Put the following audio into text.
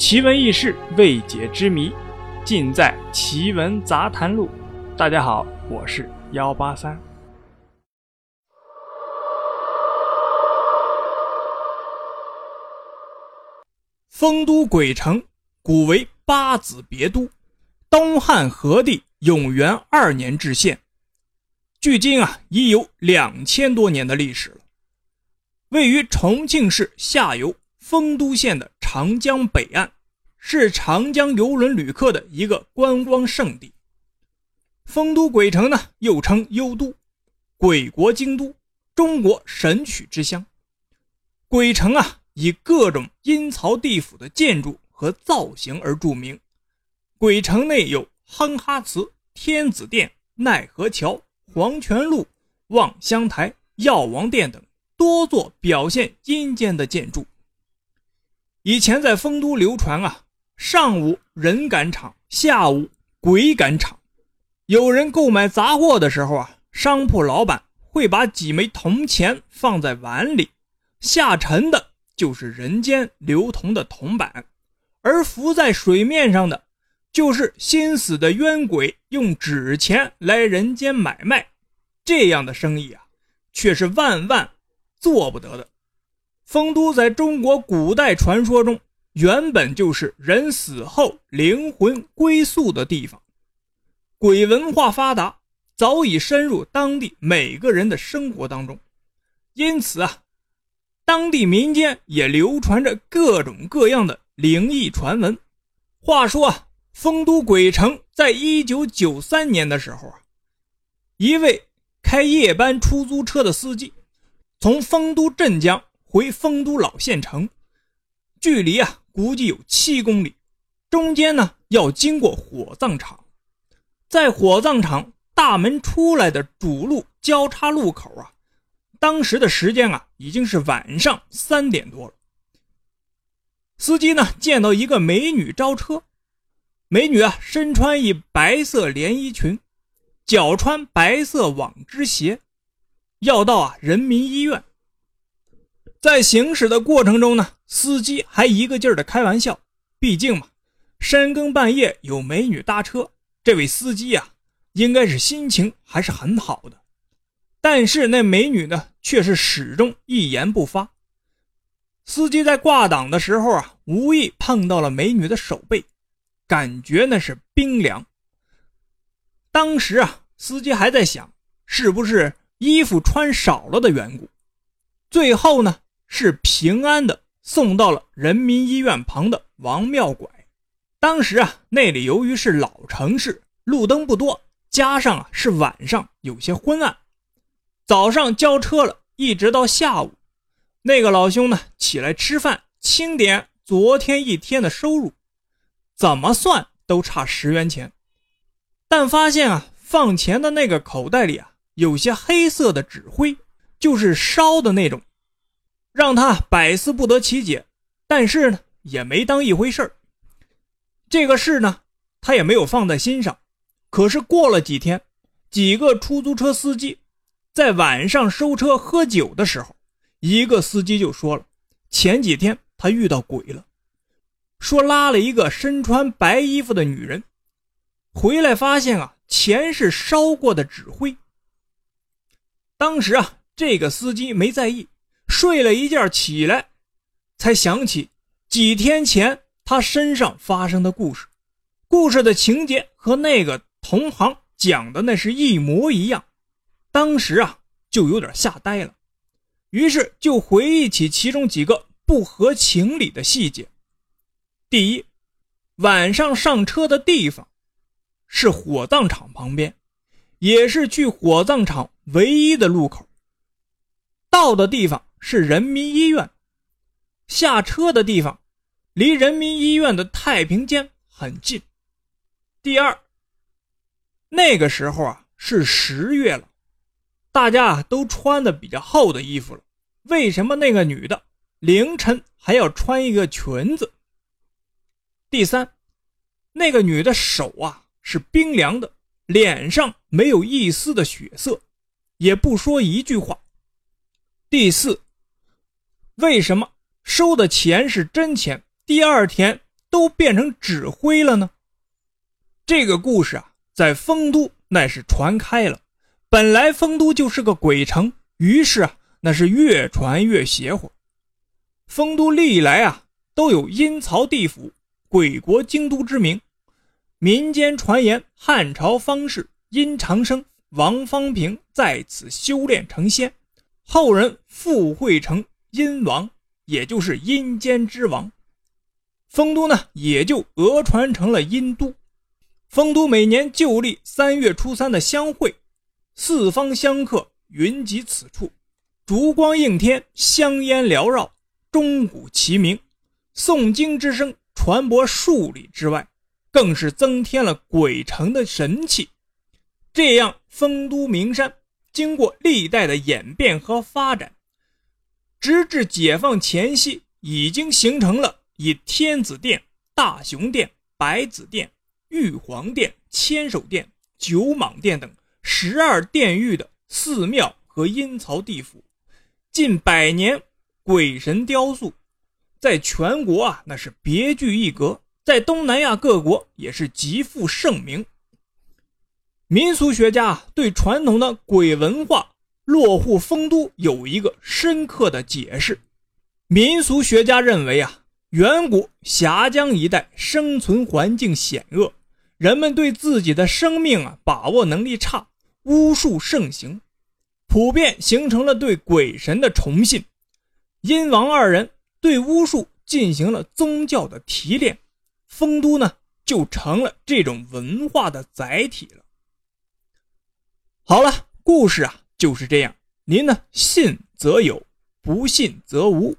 奇闻异事、未解之谜，尽在《奇闻杂谈录》。大家好，我是幺八三。丰都鬼城，古为八子别都，东汉和帝永元二年置县，距今啊已有两千多年的历史了。位于重庆市下游。丰都县的长江北岸，是长江游轮旅客的一个观光胜地。丰都鬼城呢，又称幽都、鬼国京都、中国神曲之乡。鬼城啊，以各种阴曹地府的建筑和造型而著名。鬼城内有哼哈祠、天子殿、奈何桥、黄泉路、望乡台、药王殿等多座表现阴间的建筑。以前在丰都流传啊，上午人赶场，下午鬼赶场。有人购买杂货的时候啊，商铺老板会把几枚铜钱放在碗里，下沉的就是人间流通的铜板，而浮在水面上的，就是心死的冤鬼用纸钱来人间买卖。这样的生意啊，却是万万做不得的。丰都在中国古代传说中，原本就是人死后灵魂归宿的地方，鬼文化发达，早已深入当地每个人的生活当中。因此啊，当地民间也流传着各种各样的灵异传闻。话说啊，丰都鬼城在一九九三年的时候啊，一位开夜班出租车的司机，从丰都镇江。回丰都老县城，距离啊估计有七公里，中间呢要经过火葬场，在火葬场大门出来的主路交叉路口啊，当时的时间啊已经是晚上三点多了。司机呢见到一个美女招车，美女啊身穿一白色连衣裙，脚穿白色网织鞋，要到啊人民医院。在行驶的过程中呢，司机还一个劲儿的开玩笑。毕竟嘛，深更半夜有美女搭车，这位司机呀，应该是心情还是很好的。但是那美女呢，却是始终一言不发。司机在挂档的时候啊，无意碰到了美女的手背，感觉那是冰凉。当时啊，司机还在想，是不是衣服穿少了的缘故。最后呢？是平安的送到了人民医院旁的王庙拐。当时啊，那里由于是老城市，路灯不多，加上啊是晚上，有些昏暗。早上交车了，一直到下午，那个老兄呢起来吃饭，清点昨天一天的收入，怎么算都差十元钱。但发现啊，放钱的那个口袋里啊，有些黑色的纸灰，就是烧的那种。让他百思不得其解，但是呢，也没当一回事儿。这个事呢，他也没有放在心上。可是过了几天，几个出租车司机在晚上收车喝酒的时候，一个司机就说了：前几天他遇到鬼了，说拉了一个身穿白衣服的女人，回来发现啊，钱是烧过的纸灰。当时啊，这个司机没在意。睡了一觉起来，才想起几天前他身上发生的故事。故事的情节和那个同行讲的那是一模一样。当时啊，就有点吓呆了，于是就回忆起其中几个不合情理的细节。第一，晚上上车的地方是火葬场旁边，也是去火葬场唯一的路口。到的地方。是人民医院，下车的地方离人民医院的太平间很近。第二，那个时候啊是十月了，大家都穿的比较厚的衣服了。为什么那个女的凌晨还要穿一个裙子？第三，那个女的手啊是冰凉的，脸上没有一丝的血色，也不说一句话。第四。为什么收的钱是真钱？第二天都变成纸灰了呢？这个故事啊，在丰都那是传开了。本来丰都就是个鬼城，于是啊，那是越传越邪乎。丰都历来啊都有阴曹地府、鬼国京都之名。民间传言，汉朝方士殷长生、王方平在此修炼成仙，后人附会成阴王，也就是阴间之王。丰都呢，也就讹传成了阴都。丰都每年旧历三月初三的相会，四方香客云集此处，烛光映天，香烟缭绕。钟鼓齐鸣，诵经之声传播数里之外，更是增添了鬼城的神气。这样，丰都名山经过历代的演变和发展，直至解放前夕，已经形成了以天子殿、大雄殿、白子殿、玉皇殿、千手殿、九蟒殿等十二殿域的寺庙和阴曹地府，近百年。鬼神雕塑，在全国啊，那是别具一格，在东南亚各国也是极负盛名。民俗学家对传统的鬼文化落户丰都有一个深刻的解释。民俗学家认为啊，远古峡江一带生存环境险恶，人们对自己的生命啊把握能力差，巫术盛行，普遍形成了对鬼神的崇信。殷王二人对巫术进行了宗教的提炼，丰都呢就成了这种文化的载体了。好了，故事啊就是这样，您呢信则有，不信则无。